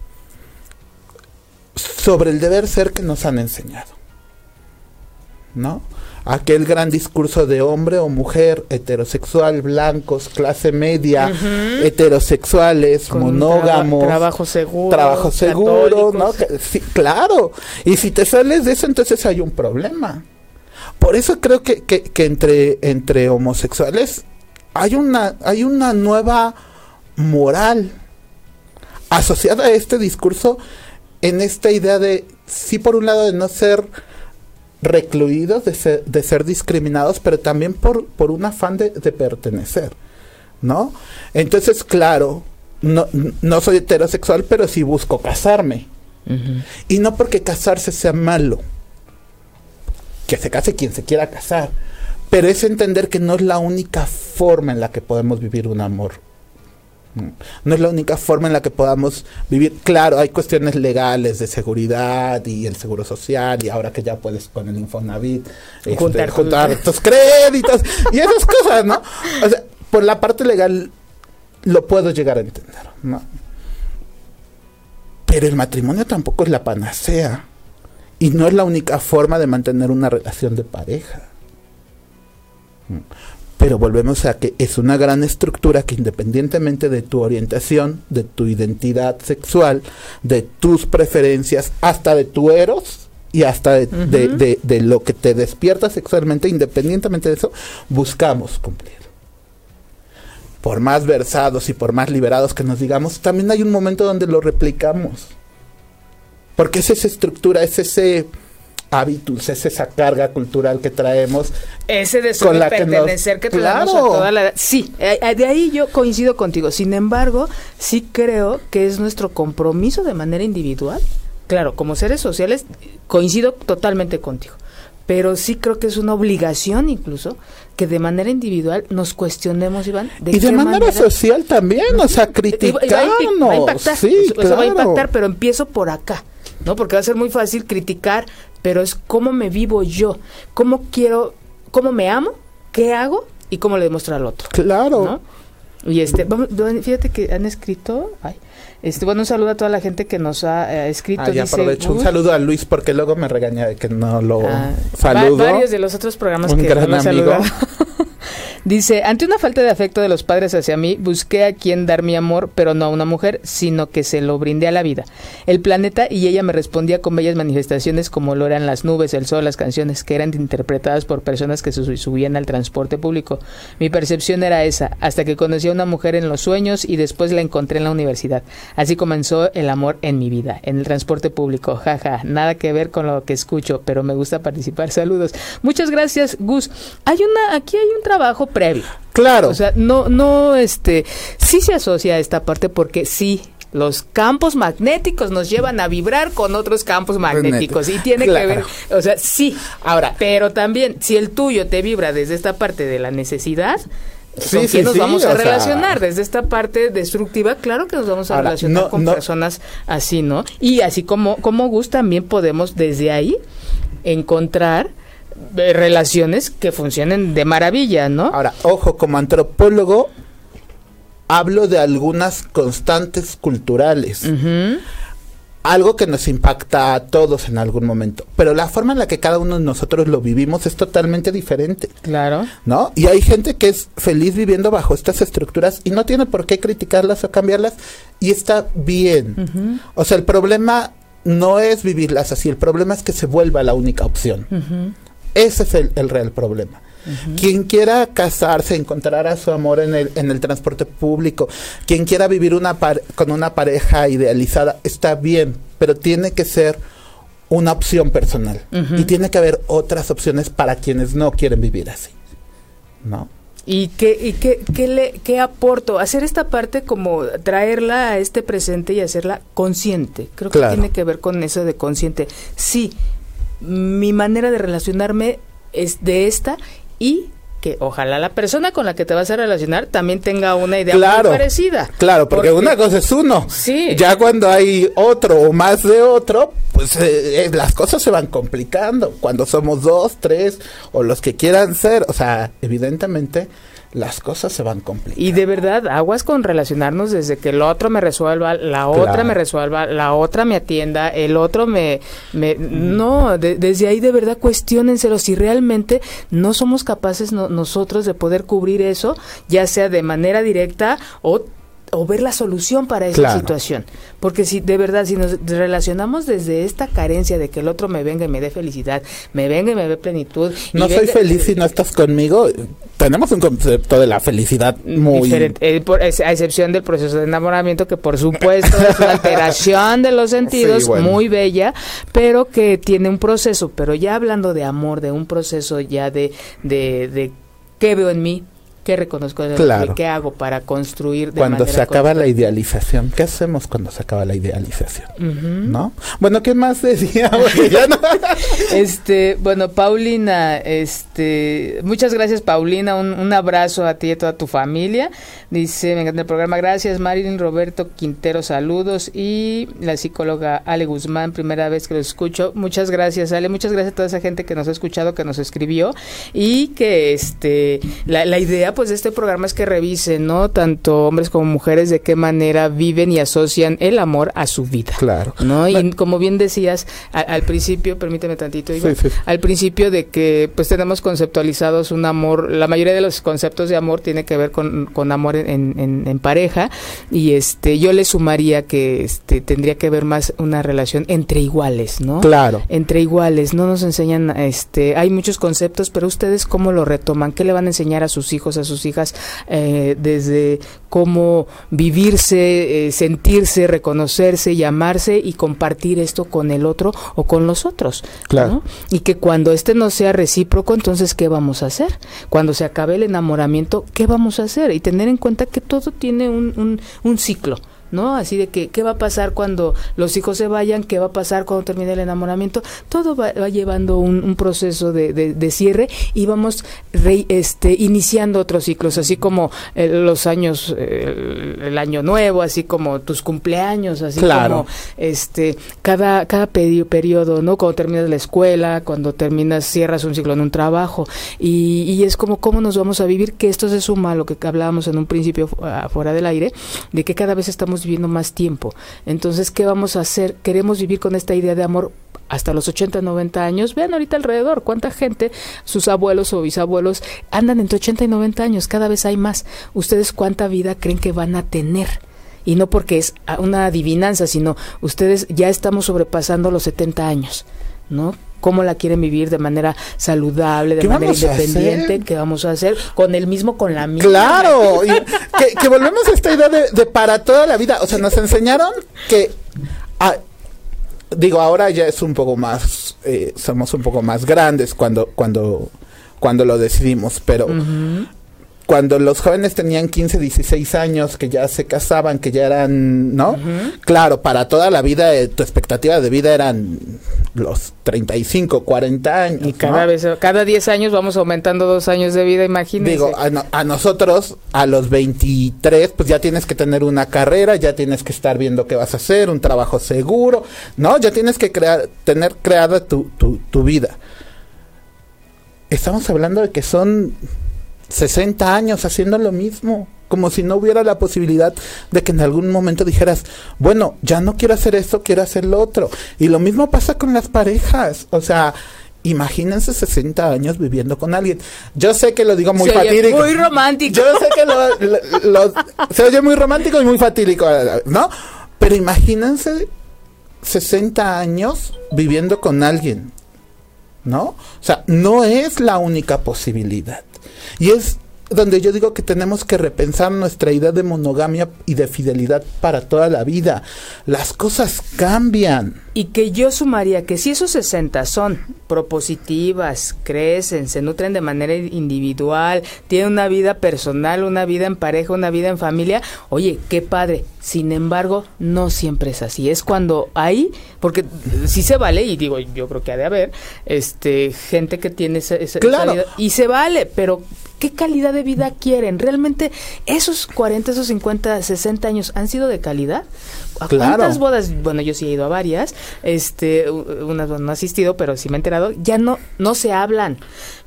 sobre el deber ser que nos han enseñado. ¿No? Aquel gran discurso de hombre o mujer, heterosexual, blancos, clase media, heterosexuales, monógamos, trabajo seguro, trabajo seguro, ¿no? Sí, claro. Y si te sales de eso, entonces hay un problema. Por eso creo que, que, entre, entre homosexuales hay una, hay una nueva moral asociada a este discurso en esta idea de, sí, por un lado, de no ser recluidos, de ser, de ser discriminados, pero también por, por un afán de, de pertenecer, ¿no? Entonces, claro, no, no soy heterosexual, pero sí busco casarme. Y no porque casarse sea malo, que se case quien se quiera casar, pero es entender que no es la única forma en la que podemos vivir un amor. No es la única forma en la que podamos vivir. Claro, hay cuestiones legales de seguridad y el seguro social y ahora que ya puedes con el Infonavit este, Juntar- juntar tus créditos y esas cosas, ¿no? O sea, por la parte legal lo puedo llegar a entender, ¿no? Pero el matrimonio tampoco es la panacea y no es la única forma de mantener una relación de pareja. Pero volvemos a que es una gran estructura que independientemente de tu orientación, de tu identidad sexual, de tus preferencias, hasta de tu eros y hasta de, de- de lo que te despierta sexualmente, independientemente de eso, buscamos cumplir. Por más versados y por más liberados que nos digamos, también hay un momento donde lo replicamos. Porque es esa estructura, es ese hábitus, es esa carga cultural que traemos Ese Con de que nos- pertenecer que, tenemos Claro. a toda la edad. Sí, eh, eh, de ahí yo coincido contigo. Sin embargo, sí creo que es nuestro compromiso de manera individual. Claro, como seres sociales, coincido totalmente contigo. Pero sí creo que es una obligación incluso que de manera individual nos cuestionemos, Iván. y de qué manera, social también, o sea, criticarnos. va a impactar, sí, va a impactar, pero empiezo por acá, ¿no? Porque va a ser muy fácil criticar, pero es cómo me vivo yo, cómo quiero, cómo me amo, qué hago y cómo le demuestro al otro, Claro. ¿no? Y este, vamos, fíjate que han escrito, ay, este, bueno, un saludo a toda la gente que nos ha eh, escrito. Ah, ya dice aprovecho. Un saludo a Luis porque luego me regaña de que no lo Ah, saludo. va- varios de los otros programas Un que gran no amigo. (laughs) Dice, ante una falta de afecto de los padres hacia mí, busqué a quien dar mi amor, pero no a una mujer, sino que se lo brindé a la vida. El planeta y ella me respondía con bellas manifestaciones como lo eran las nubes, el sol, las canciones que eran interpretadas por personas que se su- subían al transporte público. Mi percepción era esa, hasta que conocí a una mujer en los sueños y después la encontré en la universidad. Así comenzó el amor en mi vida, en el transporte público. Jaja, nada que ver con lo que escucho, pero me gusta participar. Saludos. Muchas gracias, Gus. Hay una, aquí hay un trabajo previo. Claro. O sea, no, no, este, sí se asocia a esta parte porque sí. Los campos magnéticos nos llevan a vibrar con otros campos magnéticos y tiene que ver, o sea, sí. Ahora, Pero también, si el tuyo te vibra desde esta parte de la necesidad, Sí, ¿con sí, quién nos sí, vamos a sea- relacionar? Desde esta parte destructiva, claro que nos vamos a Ahora, relacionar no- con no- personas así, ¿no? Y así como, como Gus, también podemos desde ahí encontrar eh, relaciones que funcionen de maravilla, ¿no? ahora, ojo, como antropólogo hablo de algunas constantes culturales. Algo que nos impacta a todos en algún momento, pero la forma en la que cada uno de nosotros lo vivimos es totalmente diferente, Claro. ¿no? Y hay gente que es feliz viviendo bajo estas estructuras y no tiene por qué criticarlas o cambiarlas y está bien. O sea, el problema no es vivirlas así, el problema es que se vuelva la única opción. Ese es el, el real problema. Quien quiera casarse, encontrar a su amor en el, en el transporte público, quien quiera vivir una par- con una pareja idealizada, está bien, pero tiene que ser una opción personal. Y tiene que haber otras opciones para quienes no quieren vivir así. ¿No? ¿Y qué, y qué, qué, le, qué aporto? Hacer esta parte como traerla a este presente y hacerla consciente. Creo que Claro. tiene que ver con eso de consciente. Sí, mi manera de relacionarme es de esta y que ojalá la persona con la que te vas a relacionar también tenga una idea Claro. muy parecida. Claro, porque, una cosa es uno. Sí. Ya cuando hay otro o más de otro, pues eh, eh, las cosas se van complicando. Cuando somos dos, tres o los que quieran ser, o sea, evidentemente las cosas se van complicando. Y de verdad, aguas con relacionarnos desde que el otro me resuelva, la otra me resuelva, la otra me atienda, el otro me... me No, de- desde ahí de verdad cuestionenselo. Si realmente no somos capaces no- nosotros de poder cubrir eso, ya sea de manera directa o o ver la solución para esa situación. Porque si de verdad, si nos relacionamos desde esta carencia de que el otro me venga y me dé felicidad, me venga y me dé plenitud. No soy feliz si no estás conmigo. Tenemos un concepto de la felicidad muy diferente, eh, a excepción del proceso de enamoramiento, que por supuesto es una (laughs) alteración de los sentidos muy bella, pero que tiene un proceso. Pero ya hablando de amor, de un proceso ya de, de, de qué veo en mí, ¿Qué reconozco de claro. ¿Qué hago para construir de Cuando se acaba la idealización. ¿Qué hacemos cuando se acaba la idealización? ¿No? Bueno, ¿qué más decía? (laughs) este, bueno, Paulina, este, muchas gracias Paulina, un, un, abrazo a ti y a toda tu familia. Dice, me encanta el programa, gracias Marilyn Roberto Quintero, saludos y la psicóloga Ale Guzmán, primera vez que lo escucho. Muchas gracias Ale, muchas gracias a toda esa gente que nos ha escuchado, que nos escribió y que este la, la idea pues de este programa es que revisen, ¿no? Tanto hombres como mujeres de qué manera viven y asocian el amor a su vida. Claro. ¿No? Y como bien decías al principio, permíteme tantito, al principio de que pues tenemos conceptualizados un amor, la mayoría de los conceptos de amor tiene que ver con, con amor en, en, pareja y este yo le sumaría que este tendría que ver más una relación entre iguales, ¿no? Claro. Entre iguales, no nos enseñan este hay muchos conceptos, pero ustedes cómo lo retoman, qué le van a enseñar a sus hijos a sus hijas eh, desde cómo vivirse, eh, sentirse, reconocerse, llamarse y compartir esto con el otro o con los otros. Claro. Y que cuando este no sea recíproco, entonces, ¿qué vamos a hacer? Cuando se acabe el enamoramiento, ¿qué vamos a hacer? Y tener en cuenta que todo tiene un, un, un ciclo. ¿No? Así de que, ¿qué va a pasar cuando los hijos se vayan? ¿Qué va a pasar cuando termine el enamoramiento? Todo va, llevando un, proceso de, de, cierre y vamos este, iniciando otros ciclos, así como eh, los años, el, año nuevo, así como tus cumpleaños, así como este, cada, cada periodo, ¿no? Cuando terminas la escuela, cuando terminas, cierras un ciclo en un trabajo y, y es como cómo nos vamos a vivir, que esto se suma a lo que hablábamos en un principio fuera del aire, de que cada vez estamos viviendo más tiempo. Entonces, ¿qué vamos a hacer? Queremos vivir con esta idea de amor hasta los 80, 90 años. Vean ahorita alrededor cuánta gente, sus abuelos o bisabuelos, andan entre 80 y 90 años. Cada vez hay más. ¿Ustedes cuánta vida creen que van a tener? Y no porque es una adivinanza, sino ustedes ya estamos sobrepasando los 70 años, ¿no? Cómo la quieren vivir de manera saludable, de manera independiente, qué vamos a hacer con el mismo, con la misma. Claro, que, volvemos a esta idea de, para toda la vida. O sea, nos enseñaron que, ah, digo, ahora ya es un poco más, eh, somos un poco más grandes cuando, cuando, cuando lo decidimos, pero cuando los jóvenes tenían 15, 16 años, que ya se casaban, que ya eran, ¿no? Claro, para toda la vida, eh, tu expectativa de vida eran los 35, 40 años. Y cada vez, cada 10 años vamos aumentando dos años de vida, imagínense. Digo, a, nosotros, a los 23, pues ya tienes que tener una carrera, ya tienes que estar viendo qué vas a hacer, un trabajo seguro, ¿no? Ya tienes que crear, tener creada tu, tu, tu vida. Estamos hablando de que son 60 años haciendo lo mismo, como si no hubiera la posibilidad de que en algún momento dijeras, bueno, ya no quiero hacer esto, quiero hacer lo otro. Y lo mismo pasa con las parejas, o sea, Imagínense 60 años viviendo con alguien. Yo sé que lo digo muy fatídico. Muy romántico. Yo sé que lo, se oye muy romántico y muy fatídico, ¿no? Pero imagínense 60 años viviendo con alguien, ¿no? O sea, no es la única posibilidad. Y es donde yo digo que tenemos que repensar nuestra idea de monogamia y de fidelidad para toda la vida. Las cosas cambian. Y que yo sumaría que si esos 60 son propositivas, crecen, se nutren de manera individual, tienen una vida personal, una vida en pareja, una vida en familia, oye, qué padre. Sin embargo, no siempre es así. Es cuando hay, porque sí se vale, y digo, yo creo que ha de haber, este, gente que tiene esa, vida, y se vale, pero ¿qué calidad de vida quieren? ¿Realmente esos 40, esos 50, 60 años han sido de calidad? ¿A cuántas bodas? Bueno, yo sí he ido a varias, este, unas no he asistido, pero sí me he enterado, ya no, no se hablan,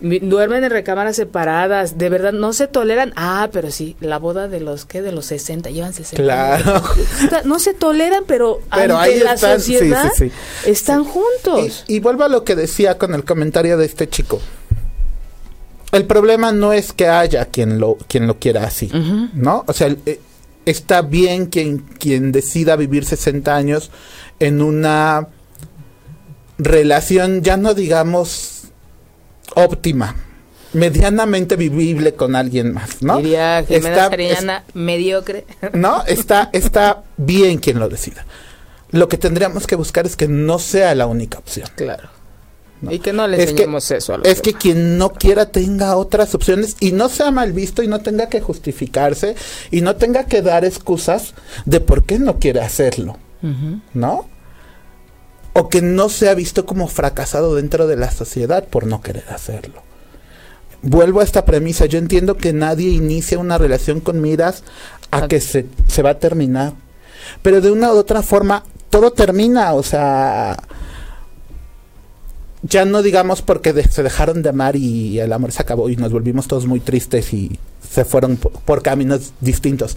duermen en recámaras separadas, de verdad no se toleran, ah, pero sí, la boda de los, ¿qué? De los 60, llevan 60 Claro. No se toleran, pero, pero ante la sociedad están juntos. Y, y vuelvo a lo que decía con el comentario de este chico el problema no es que haya quien lo, quien lo quiera así, ¿no? O sea, eh, está bien quien, quien decida vivir 60 años en una relación, ya no digamos óptima, medianamente vivible con alguien más, ¿no? Diría Sariñana, mediocre. (laughs) No, está, está bien quien lo decida. Lo que tendríamos que buscar es que no sea la única opción. Claro. Y que no le enseñemos eso a los Es que quien no quiera tenga otras opciones y no sea mal visto y no tenga que justificarse y no tenga que dar excusas de por qué no quiere hacerlo. ¿No? O que no sea visto como fracasado dentro de la sociedad por no querer hacerlo. Vuelvo a esta premisa, yo entiendo que nadie inicia una relación con miras a que se, se va a terminar. Pero de una u otra forma, todo termina, o sea, ya no digamos porque se dejaron de amar y el amor se acabó y nos volvimos todos muy tristes y se fueron por, caminos distintos.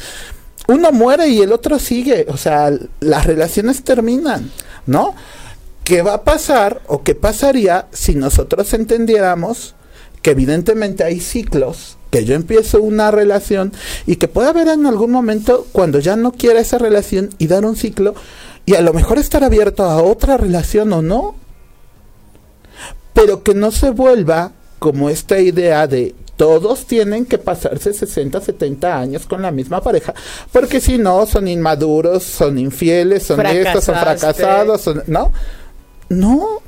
Uno muere y el otro sigue, o sea, las relaciones terminan, ¿no? ¿Qué va a pasar o qué pasaría si nosotros entendiéramos que evidentemente hay ciclos, que yo empiezo una relación y que puede haber en algún momento cuando ya no quiera esa relación y dar un ciclo y a lo mejor estar abierto a otra relación o no? Pero que no se vuelva como esta idea de todos tienen que pasarse 60, 70 años con la misma pareja, porque si no son inmaduros, son infieles, son estos, son fracasados, son, ¿no? No,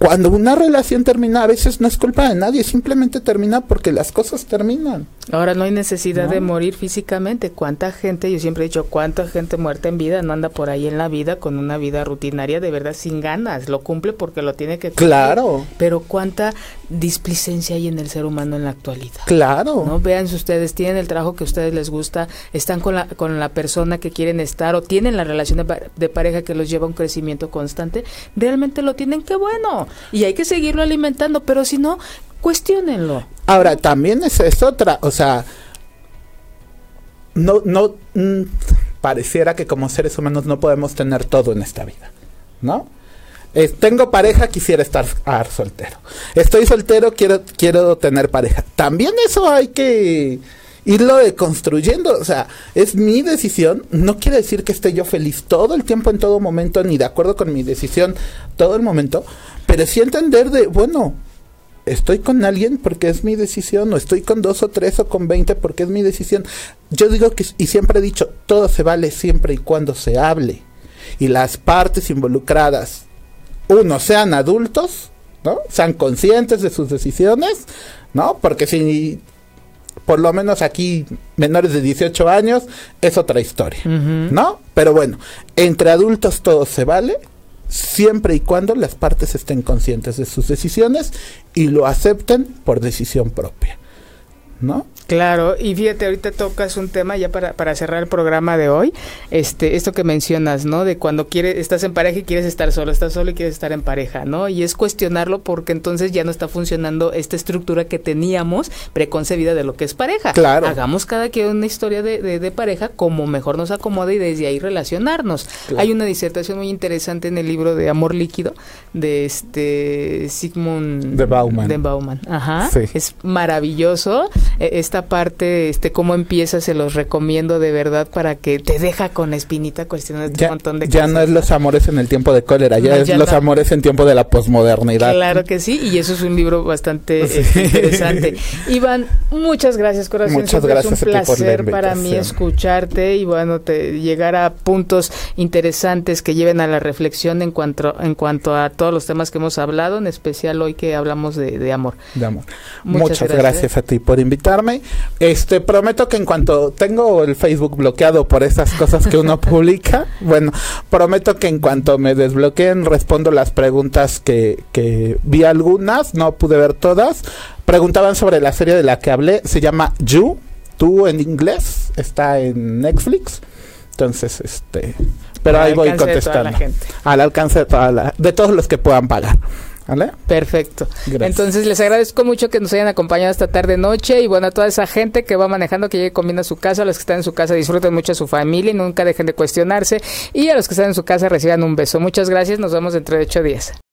cuando una relación termina, a veces no es culpa de nadie, simplemente termina porque las cosas terminan. Ahora no hay necesidad de morir físicamente. ¿Cuánta gente, yo siempre he dicho, cuánta gente muerta en vida no anda por ahí en la vida con una vida rutinaria de verdad sin ganas? Lo cumple porque lo tiene que cumplir. Claro. Pero cuánta displicencia hay en el ser humano en la actualidad. Claro. ¿No? Vean si ustedes tienen el trabajo que a ustedes les gusta, están con la, con la persona que quieren estar o tienen la relación de, de pareja que los lleva a un crecimiento constante, realmente lo tienen, qué bueno y hay que seguirlo alimentando, pero si no, cuestionenlo. Ahora, también es, es otra, o sea, no, no, mm, pareciera que como seres humanos no podemos tener todo en esta vida, ¿no? tengo pareja, quisiera estar soltero. Estoy soltero, quiero, quiero tener pareja. También eso hay que irlo construyendo. O sea, es mi decisión. No quiere decir que esté yo feliz todo el tiempo, en todo momento, ni de acuerdo con mi decisión todo el momento. Pero sí entender de, bueno, estoy con alguien porque es mi decisión, o estoy con dos o tres o con veinte porque es mi decisión. Yo digo que, y siempre he dicho, todo se vale siempre y cuando se hable. Y las partes involucradas, uno, sean adultos, ¿no? Sean conscientes de sus decisiones, ¿no? Porque si por lo menos aquí menores de 18 años es otra historia, ¿no? Pero bueno, entre adultos todo se vale siempre y cuando las partes estén conscientes de sus decisiones y lo acepten por decisión propia. ¿No? Claro, y fíjate, ahorita tocas un tema ya para, para cerrar el programa de hoy, este, esto que mencionas, ¿no? De cuando quieres, estás en pareja y quieres estar solo, estás solo y quieres estar en pareja, ¿no? Y es cuestionarlo porque entonces ya no está funcionando esta estructura que teníamos preconcebida de lo que es pareja. Claro. Hagamos cada quien una historia de, de, pareja como mejor nos acomode y desde ahí relacionarnos. Hay una disertación muy interesante en el libro de Amor Líquido de este Sigmund de Bauman. De Bauman. Ajá. Es maravilloso esta parte, este, cómo empieza, se los recomiendo de verdad para que te deja con espinita cuestiones de un montón de ya no es los amores en el tiempo de cólera, ya es los amores en tiempo de la posmodernidad. Claro que sí, y eso es un libro bastante este, interesante. Iván, muchas gracias, corazón. Muchas gracias. Es un placer para mí escucharte y bueno, te, llegar a puntos interesantes que lleven a la reflexión en cuanto, en cuanto a todos los temas que hemos hablado, en especial hoy que hablamos de, amor. De amor. Muchas, gracias a ti por invitarme este, prometo que en cuanto tengo el Facebook bloqueado por esas cosas que uno (laughs) publica, bueno, prometo que en cuanto me desbloqueen respondo las preguntas que, que vi algunas, no pude ver todas. Preguntaban sobre la serie de la que hablé, se llama You, tú en inglés, está en Netflix. Entonces, este, pero ahí voy contestando. Al alcance de toda la, de todos los que puedan pagar. Perfecto. Entonces les agradezco mucho que nos hayan acompañado esta tarde noche y bueno, a toda esa gente que va manejando, que llegue comiendo a su casa, a los que están en su casa disfruten mucho a su familia y nunca dejen de cuestionarse y a los que están en su casa reciban un beso. Muchas gracias, nos vemos dentro de ocho días.